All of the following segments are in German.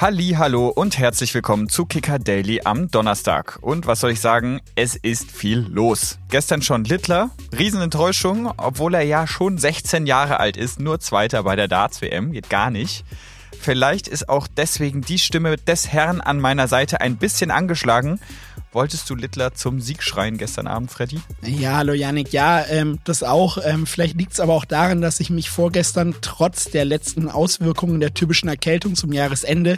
Halli, hallo und herzlich willkommen zu Kicker Daily am Donnerstag. Und was soll ich sagen? Es ist viel los. Gestern schon Littler, Riesenenttäuschung, obwohl er ja schon 16 Jahre alt ist, nur Zweiter bei der Darts WM, geht gar nicht. Vielleicht ist auch deswegen die Stimme des Herrn an meiner Seite ein bisschen angeschlagen. Wolltest du Littler zum Sieg schreien gestern Abend, Freddy? Ja, hallo Janik. Ja, ähm, das auch. Ähm, vielleicht liegt es aber auch daran, dass ich mich vorgestern trotz der letzten Auswirkungen der typischen Erkältung zum Jahresende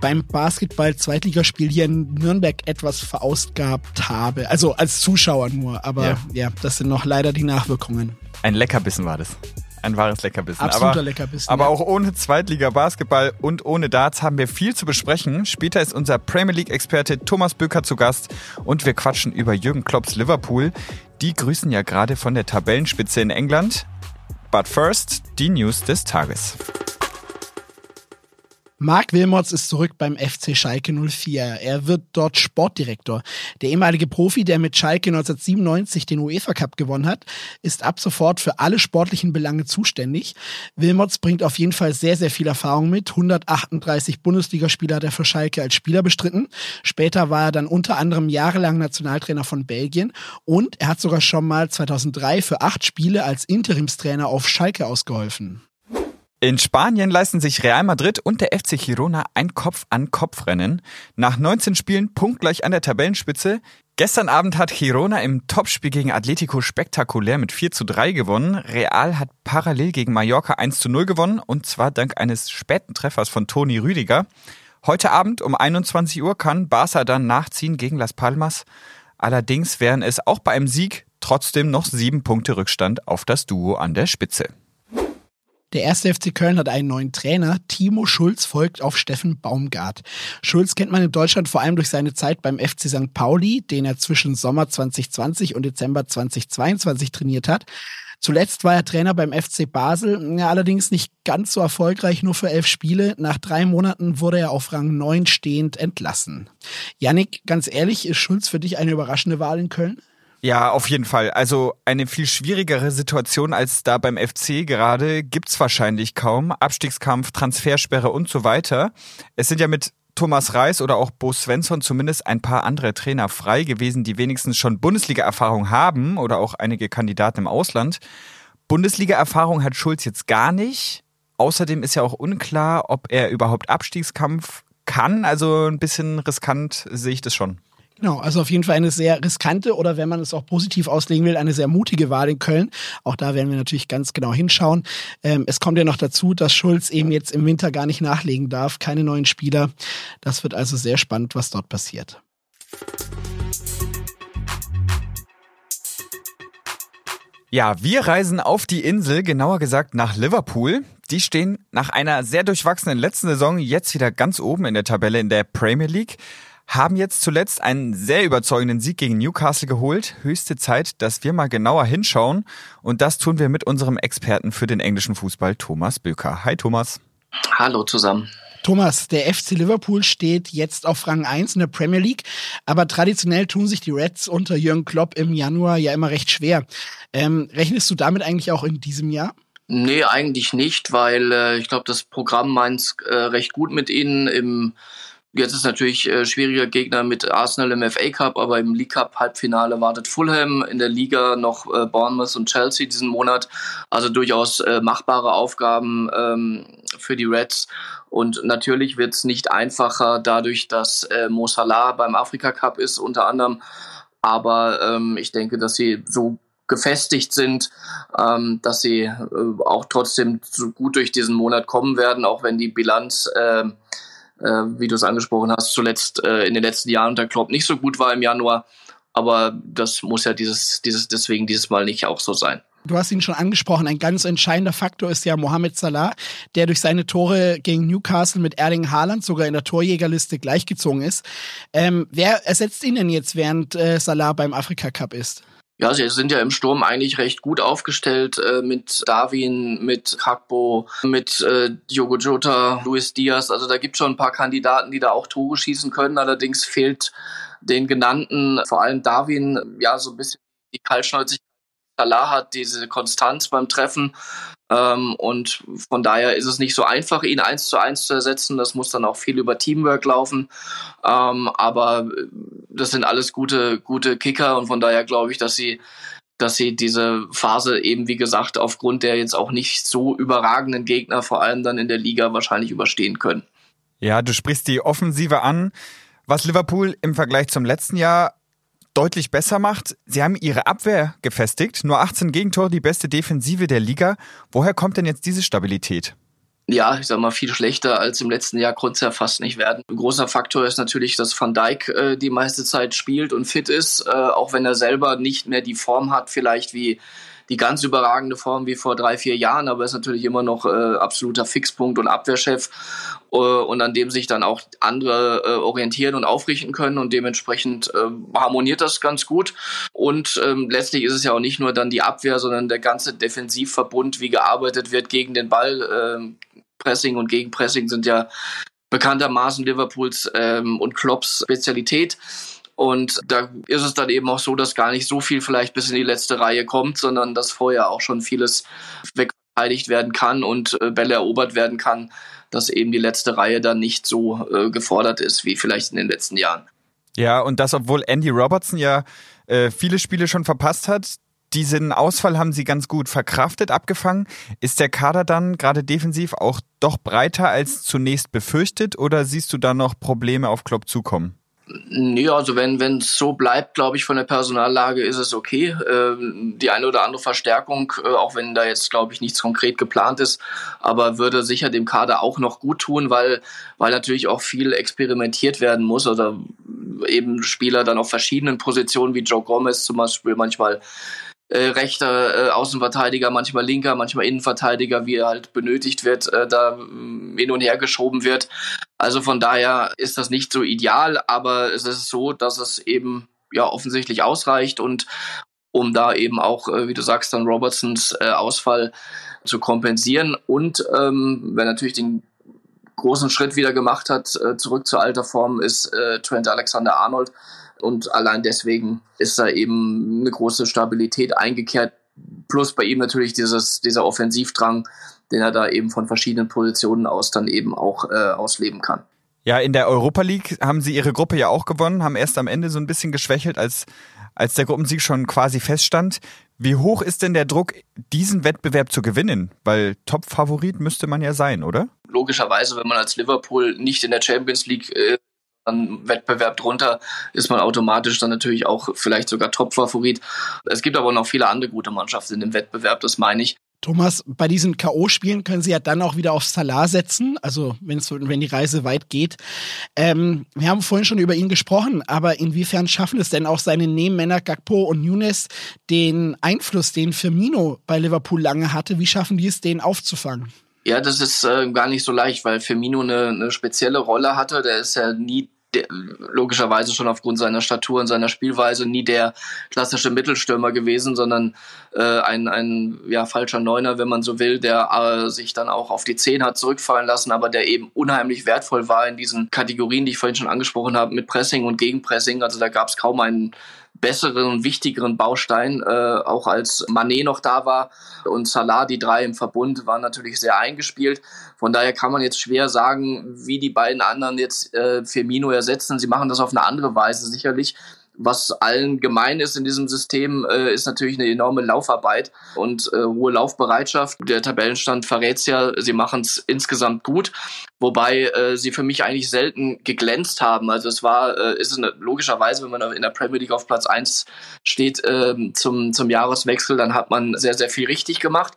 beim Basketball-Zweitligaspiel hier in Nürnberg etwas verausgabt habe. Also als Zuschauer nur. Aber ja, ja das sind noch leider die Nachwirkungen. Ein Leckerbissen war das. Ein wahres Leckerbissen. Absoluter aber, Leckerbissen. Aber ja. auch ohne Zweitliga-Basketball und ohne Darts haben wir viel zu besprechen. Später ist unser Premier League-Experte Thomas Böker zu Gast und wir quatschen über Jürgen Klopps Liverpool. Die grüßen ja gerade von der Tabellenspitze in England. But first, die News des Tages. Marc Wilmots ist zurück beim FC Schalke 04. Er wird dort Sportdirektor. Der ehemalige Profi, der mit Schalke 1997 den UEFA Cup gewonnen hat, ist ab sofort für alle sportlichen Belange zuständig. Wilmots bringt auf jeden Fall sehr, sehr viel Erfahrung mit. 138 Bundesligaspieler hat er für Schalke als Spieler bestritten. Später war er dann unter anderem jahrelang Nationaltrainer von Belgien und er hat sogar schon mal 2003 für acht Spiele als Interimstrainer auf Schalke ausgeholfen. In Spanien leisten sich Real Madrid und der FC Girona ein Kopf-an-Kopf-Rennen. Nach 19 Spielen punktgleich an der Tabellenspitze. Gestern Abend hat Girona im Topspiel gegen Atletico spektakulär mit 4 zu 3 gewonnen. Real hat parallel gegen Mallorca 1 zu 0 gewonnen und zwar dank eines späten Treffers von Toni Rüdiger. Heute Abend um 21 Uhr kann Barca dann nachziehen gegen Las Palmas. Allerdings wären es auch bei einem Sieg trotzdem noch sieben Punkte Rückstand auf das Duo an der Spitze. Der erste FC Köln hat einen neuen Trainer. Timo Schulz folgt auf Steffen Baumgart. Schulz kennt man in Deutschland vor allem durch seine Zeit beim FC St. Pauli, den er zwischen Sommer 2020 und Dezember 2022 trainiert hat. Zuletzt war er Trainer beim FC Basel, allerdings nicht ganz so erfolgreich, nur für elf Spiele. Nach drei Monaten wurde er auf Rang 9 stehend entlassen. Yannick, ganz ehrlich, ist Schulz für dich eine überraschende Wahl in Köln? Ja, auf jeden Fall. Also eine viel schwierigere Situation als da beim FC gerade gibt's wahrscheinlich kaum. Abstiegskampf, Transfersperre und so weiter. Es sind ja mit Thomas Reis oder auch Bo Svensson zumindest ein paar andere Trainer frei gewesen, die wenigstens schon Bundesliga-Erfahrung haben oder auch einige Kandidaten im Ausland. Bundesliga-Erfahrung hat Schulz jetzt gar nicht. Außerdem ist ja auch unklar, ob er überhaupt Abstiegskampf kann. Also ein bisschen riskant sehe ich das schon. Genau, also auf jeden Fall eine sehr riskante oder wenn man es auch positiv auslegen will, eine sehr mutige Wahl in Köln. Auch da werden wir natürlich ganz genau hinschauen. Ähm, es kommt ja noch dazu, dass Schulz eben jetzt im Winter gar nicht nachlegen darf, keine neuen Spieler. Das wird also sehr spannend, was dort passiert. Ja, wir reisen auf die Insel, genauer gesagt nach Liverpool. Die stehen nach einer sehr durchwachsenen letzten Saison jetzt wieder ganz oben in der Tabelle in der Premier League haben jetzt zuletzt einen sehr überzeugenden Sieg gegen Newcastle geholt. Höchste Zeit, dass wir mal genauer hinschauen. Und das tun wir mit unserem Experten für den englischen Fußball, Thomas Böker. Hi Thomas. Hallo zusammen. Thomas, der FC Liverpool steht jetzt auf Rang 1 in der Premier League, aber traditionell tun sich die Reds unter Jürgen Klopp im Januar ja immer recht schwer. Ähm, rechnest du damit eigentlich auch in diesem Jahr? Nee, eigentlich nicht, weil äh, ich glaube, das Programm meint äh, recht gut mit ihnen. Im Jetzt ist natürlich äh, schwieriger Gegner mit Arsenal im FA Cup, aber im League Cup Halbfinale wartet Fulham, in der Liga noch äh, Bournemouth und Chelsea diesen Monat. Also durchaus äh, machbare Aufgaben ähm, für die Reds. Und natürlich wird es nicht einfacher dadurch, dass äh, Mo Salah beim Afrika Cup ist unter anderem. Aber ähm, ich denke, dass sie so gefestigt sind, ähm, dass sie äh, auch trotzdem so gut durch diesen Monat kommen werden, auch wenn die Bilanz äh, äh, wie du es angesprochen hast, zuletzt äh, in den letzten Jahren unter Klopp nicht so gut war im Januar. Aber das muss ja dieses, dieses, deswegen dieses Mal nicht auch so sein. Du hast ihn schon angesprochen. Ein ganz entscheidender Faktor ist ja Mohamed Salah, der durch seine Tore gegen Newcastle mit Erling Haaland sogar in der Torjägerliste gleichgezogen ist. Ähm, wer ersetzt ihn denn jetzt, während äh, Salah beim Afrika Cup ist? Ja, sie sind ja im Sturm eigentlich recht gut aufgestellt äh, mit Darwin, mit Kakbo, mit äh, Diogo Jota, Luis Diaz. Also da gibt schon ein paar Kandidaten, die da auch Tore schießen können. Allerdings fehlt den genannten, vor allem Darwin, ja so ein bisschen die Kaltschnäuzigkeit Salah hat, diese Konstanz beim Treffen. Ähm, und von daher ist es nicht so einfach, ihn eins zu eins zu ersetzen. Das muss dann auch viel über Teamwork laufen. Ähm, aber das sind alles gute, gute Kicker und von daher glaube ich, dass sie dass sie diese Phase eben, wie gesagt, aufgrund der jetzt auch nicht so überragenden Gegner, vor allem dann in der Liga, wahrscheinlich überstehen können. Ja, du sprichst die Offensive an. Was Liverpool im Vergleich zum letzten Jahr deutlich besser macht, sie haben ihre Abwehr gefestigt. Nur 18 Gegentore, die beste Defensive der Liga. Woher kommt denn jetzt diese Stabilität? ja, ich sag mal, viel schlechter als im letzten Jahr konnte es ja fast nicht werden. Ein großer Faktor ist natürlich, dass Van Dijk äh, die meiste Zeit spielt und fit ist, äh, auch wenn er selber nicht mehr die Form hat, vielleicht wie die ganz überragende Form wie vor drei, vier Jahren, aber ist natürlich immer noch äh, absoluter Fixpunkt und Abwehrchef äh, und an dem sich dann auch andere äh, orientieren und aufrichten können und dementsprechend äh, harmoniert das ganz gut. Und ähm, letztlich ist es ja auch nicht nur dann die Abwehr, sondern der ganze Defensivverbund, wie gearbeitet wird gegen den Ball. Äh, Pressing und Gegenpressing sind ja bekanntermaßen Liverpools ähm, und Klopps Spezialität. Und da ist es dann eben auch so, dass gar nicht so viel vielleicht bis in die letzte Reihe kommt, sondern dass vorher auch schon vieles wegverteidigt werden kann und äh, Bälle erobert werden kann, dass eben die letzte Reihe dann nicht so äh, gefordert ist wie vielleicht in den letzten Jahren. Ja, und das, obwohl Andy Robertson ja äh, viele Spiele schon verpasst hat, diesen Ausfall haben sie ganz gut verkraftet, abgefangen. Ist der Kader dann gerade defensiv auch doch breiter als zunächst befürchtet oder siehst du da noch Probleme auf Klopp zukommen? Nee, also wenn es so bleibt, glaube ich, von der Personallage ist es okay. Ähm, die eine oder andere Verstärkung, äh, auch wenn da jetzt, glaube ich, nichts konkret geplant ist, aber würde sicher dem Kader auch noch gut tun, weil, weil natürlich auch viel experimentiert werden muss oder eben Spieler dann auf verschiedenen Positionen wie Joe Gomez zum Beispiel manchmal äh, rechter äh, Außenverteidiger, manchmal linker, manchmal Innenverteidiger, wie er halt benötigt wird, äh, da äh, hin und her geschoben wird. Also von daher ist das nicht so ideal, aber es ist so, dass es eben ja offensichtlich ausreicht und um da eben auch, äh, wie du sagst, dann Robertsons äh, Ausfall zu kompensieren und ähm, wer natürlich den großen Schritt wieder gemacht hat, äh, zurück zur alter Form, ist äh, Trent Alexander-Arnold, und allein deswegen ist da eben eine große Stabilität eingekehrt. Plus bei ihm natürlich dieses, dieser Offensivdrang, den er da eben von verschiedenen Positionen aus dann eben auch äh, ausleben kann. Ja, in der Europa League haben sie ihre Gruppe ja auch gewonnen, haben erst am Ende so ein bisschen geschwächelt, als, als der Gruppensieg schon quasi feststand. Wie hoch ist denn der Druck, diesen Wettbewerb zu gewinnen? Weil Top-Favorit müsste man ja sein, oder? Logischerweise, wenn man als Liverpool nicht in der Champions League äh, dann Wettbewerb drunter ist man automatisch dann natürlich auch vielleicht sogar Top-Favorit. Es gibt aber noch viele andere gute Mannschaften in dem Wettbewerb, das meine ich. Thomas, bei diesen K.O.-Spielen können Sie ja dann auch wieder auf Salah setzen, also wenn die Reise weit geht. Ähm, wir haben vorhin schon über ihn gesprochen, aber inwiefern schaffen es denn auch seine Nebenmänner Gakpo und Nunes den Einfluss, den Firmino bei Liverpool lange hatte, wie schaffen die es, den aufzufangen? Ja, das ist äh, gar nicht so leicht, weil Firmino eine, eine spezielle Rolle hatte. Der ist ja nie logischerweise schon aufgrund seiner Statur und seiner Spielweise nie der klassische Mittelstürmer gewesen, sondern äh, ein, ein ja, falscher Neuner, wenn man so will, der äh, sich dann auch auf die Zehn hat zurückfallen lassen, aber der eben unheimlich wertvoll war in diesen Kategorien, die ich vorhin schon angesprochen habe, mit Pressing und Gegenpressing. Also da gab es kaum einen besseren und wichtigeren Baustein, äh, auch als Manet noch da war und Salah, die drei im Verbund, waren natürlich sehr eingespielt. Von daher kann man jetzt schwer sagen, wie die beiden anderen jetzt äh, Firmino ersetzen. Sie machen das auf eine andere Weise sicherlich. Was allen gemein ist in diesem System, äh, ist natürlich eine enorme Laufarbeit und äh, hohe Laufbereitschaft. Der Tabellenstand verrät ja, sie machen es insgesamt gut, wobei äh, sie für mich eigentlich selten geglänzt haben. Also es war, äh, ist eine, logischerweise, wenn man in der Premier League auf Platz eins steht äh, zum, zum Jahreswechsel, dann hat man sehr, sehr viel richtig gemacht.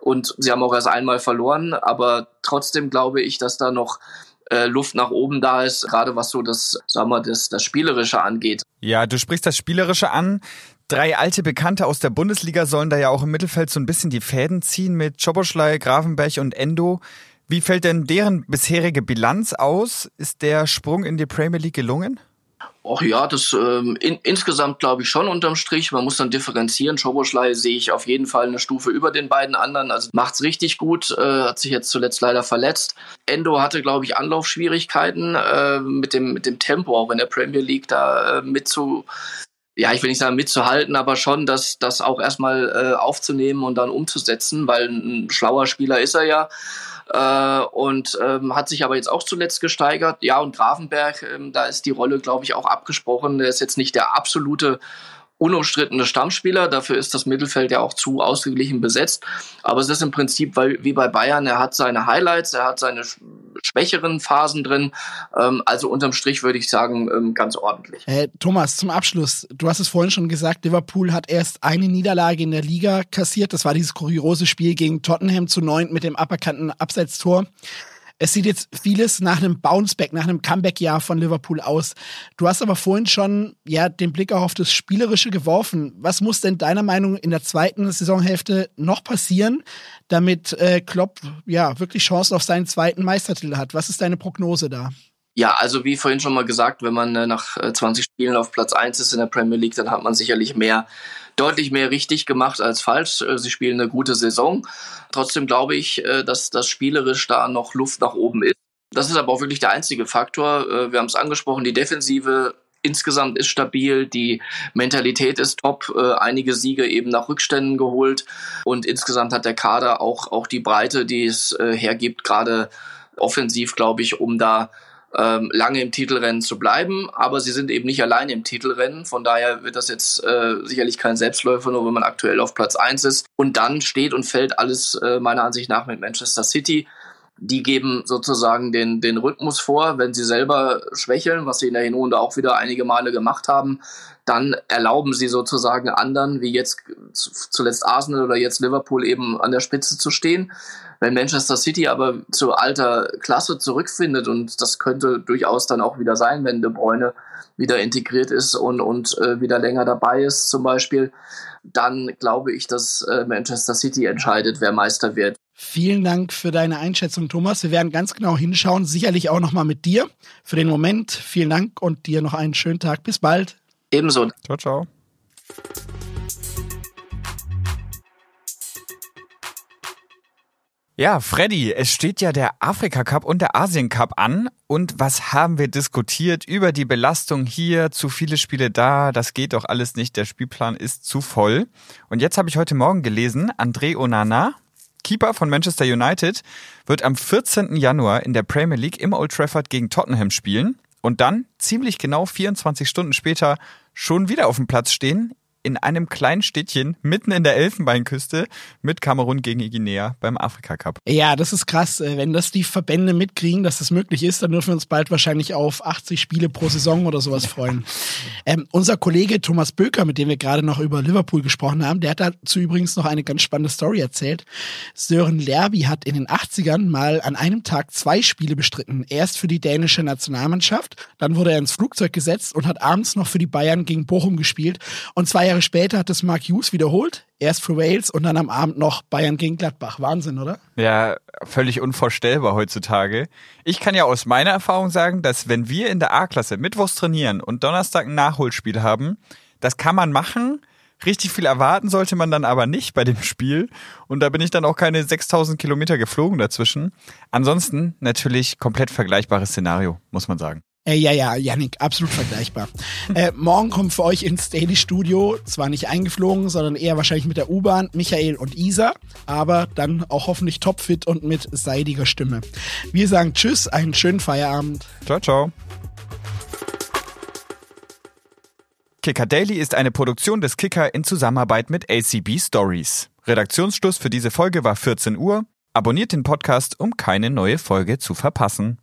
Und sie haben auch erst einmal verloren, aber trotzdem glaube ich, dass da noch äh, Luft nach oben da ist, gerade was so das, sagen wir, das, das Spielerische angeht. Ja, du sprichst das Spielerische an. Drei alte Bekannte aus der Bundesliga sollen da ja auch im Mittelfeld so ein bisschen die Fäden ziehen mit Choboschlei, Gravenberg und Endo. Wie fällt denn deren bisherige Bilanz aus? Ist der Sprung in die Premier League gelungen? Ach ja, das ähm, in, insgesamt glaube ich schon unterm Strich. Man muss dann differenzieren. Schoboschlei sehe ich auf jeden Fall eine Stufe über den beiden anderen. Also macht's richtig gut. Äh, hat sich jetzt zuletzt leider verletzt. Endo hatte glaube ich Anlaufschwierigkeiten äh, mit dem mit dem Tempo auch in der Premier League da äh, mit zu ja, ich will nicht sagen mitzuhalten, aber schon das, das auch erstmal äh, aufzunehmen und dann umzusetzen, weil ein schlauer Spieler ist er ja. Äh, und ähm, hat sich aber jetzt auch zuletzt gesteigert. Ja, und Grafenberg, ähm, da ist die Rolle, glaube ich, auch abgesprochen. Der ist jetzt nicht der absolute unumstrittene Stammspieler. Dafür ist das Mittelfeld ja auch zu ausgeglichen besetzt. Aber es ist im Prinzip weil, wie bei Bayern. Er hat seine Highlights, er hat seine schwächeren Phasen drin. Ähm, also unterm Strich würde ich sagen, ähm, ganz ordentlich. Äh, Thomas, zum Abschluss. Du hast es vorhin schon gesagt, Liverpool hat erst eine Niederlage in der Liga kassiert. Das war dieses kuriose Spiel gegen Tottenham zu neun mit dem aberkannten Abseitstor. Es sieht jetzt vieles nach einem Bounceback, nach einem Comeback-Jahr von Liverpool aus. Du hast aber vorhin schon ja den Blick auch auf das Spielerische geworfen. Was muss denn deiner Meinung in der zweiten Saisonhälfte noch passieren, damit äh, Klopp ja wirklich Chancen auf seinen zweiten Meistertitel hat? Was ist deine Prognose da? Ja, also wie vorhin schon mal gesagt, wenn man äh, nach 20 äh, Spielen auf Platz 1 ist in der Premier League, dann hat man sicherlich mehr, deutlich mehr richtig gemacht als falsch. Äh, sie spielen eine gute Saison. Trotzdem glaube ich, dass das spielerisch da noch Luft nach oben ist. Das ist aber auch wirklich der einzige Faktor. Wir haben es angesprochen, die Defensive insgesamt ist stabil, die Mentalität ist top, einige Siege eben nach Rückständen geholt und insgesamt hat der Kader auch, auch die Breite, die es hergibt, gerade offensiv, glaube ich, um da ähm, lange im Titelrennen zu bleiben, aber sie sind eben nicht alleine im Titelrennen. Von daher wird das jetzt äh, sicherlich kein Selbstläufer, nur wenn man aktuell auf Platz eins ist. Und dann steht und fällt alles äh, meiner Ansicht nach mit Manchester City. Die geben sozusagen den, den Rhythmus vor. Wenn sie selber schwächeln, was sie in der Hinrunde auch wieder einige Male gemacht haben, dann erlauben sie sozusagen anderen, wie jetzt zuletzt Arsenal oder jetzt Liverpool eben an der Spitze zu stehen. Wenn Manchester City aber zu alter Klasse zurückfindet, und das könnte durchaus dann auch wieder sein, wenn De Bruyne wieder integriert ist und, und äh, wieder länger dabei ist zum Beispiel, dann glaube ich, dass äh, Manchester City entscheidet, wer Meister wird. Vielen Dank für deine Einschätzung, Thomas. Wir werden ganz genau hinschauen, sicherlich auch nochmal mit dir. Für den Moment vielen Dank und dir noch einen schönen Tag. Bis bald. Ebenso. Ciao, ciao. Ja, Freddy, es steht ja der Afrika Cup und der Asien Cup an. Und was haben wir diskutiert über die Belastung hier? Zu viele Spiele da, das geht doch alles nicht. Der Spielplan ist zu voll. Und jetzt habe ich heute Morgen gelesen, André Onana, Keeper von Manchester United, wird am 14. Januar in der Premier League im Old Trafford gegen Tottenham spielen und dann ziemlich genau 24 Stunden später schon wieder auf dem Platz stehen in einem kleinen Städtchen mitten in der Elfenbeinküste mit Kamerun gegen Guinea beim Afrika Cup. Ja, das ist krass. Äh, wenn das die Verbände mitkriegen, dass das möglich ist, dann dürfen wir uns bald wahrscheinlich auf 80 Spiele pro Saison oder sowas freuen. ähm, unser Kollege Thomas Böker, mit dem wir gerade noch über Liverpool gesprochen haben, der hat dazu übrigens noch eine ganz spannende Story erzählt. Sören Lerby hat in den 80ern mal an einem Tag zwei Spiele bestritten. Erst für die dänische Nationalmannschaft, dann wurde er ins Flugzeug gesetzt und hat abends noch für die Bayern gegen Bochum gespielt. Und zwei Jahre später hat es Mark Hughes wiederholt. Erst für Wales und dann am Abend noch Bayern gegen Gladbach. Wahnsinn, oder? Ja, völlig unvorstellbar heutzutage. Ich kann ja aus meiner Erfahrung sagen, dass wenn wir in der A-Klasse Mittwochs trainieren und Donnerstag ein Nachholspiel haben, das kann man machen. Richtig viel erwarten sollte man dann aber nicht bei dem Spiel. Und da bin ich dann auch keine 6000 Kilometer geflogen dazwischen. Ansonsten natürlich komplett vergleichbares Szenario, muss man sagen. Äh, ja, ja, Janik, absolut vergleichbar. äh, morgen kommt für euch ins Daily Studio, zwar nicht eingeflogen, sondern eher wahrscheinlich mit der U-Bahn, Michael und Isa, aber dann auch hoffentlich topfit und mit seidiger Stimme. Wir sagen Tschüss, einen schönen Feierabend. Ciao, ciao. Kicker Daily ist eine Produktion des Kicker in Zusammenarbeit mit ACB Stories. Redaktionsschluss für diese Folge war 14 Uhr. Abonniert den Podcast, um keine neue Folge zu verpassen.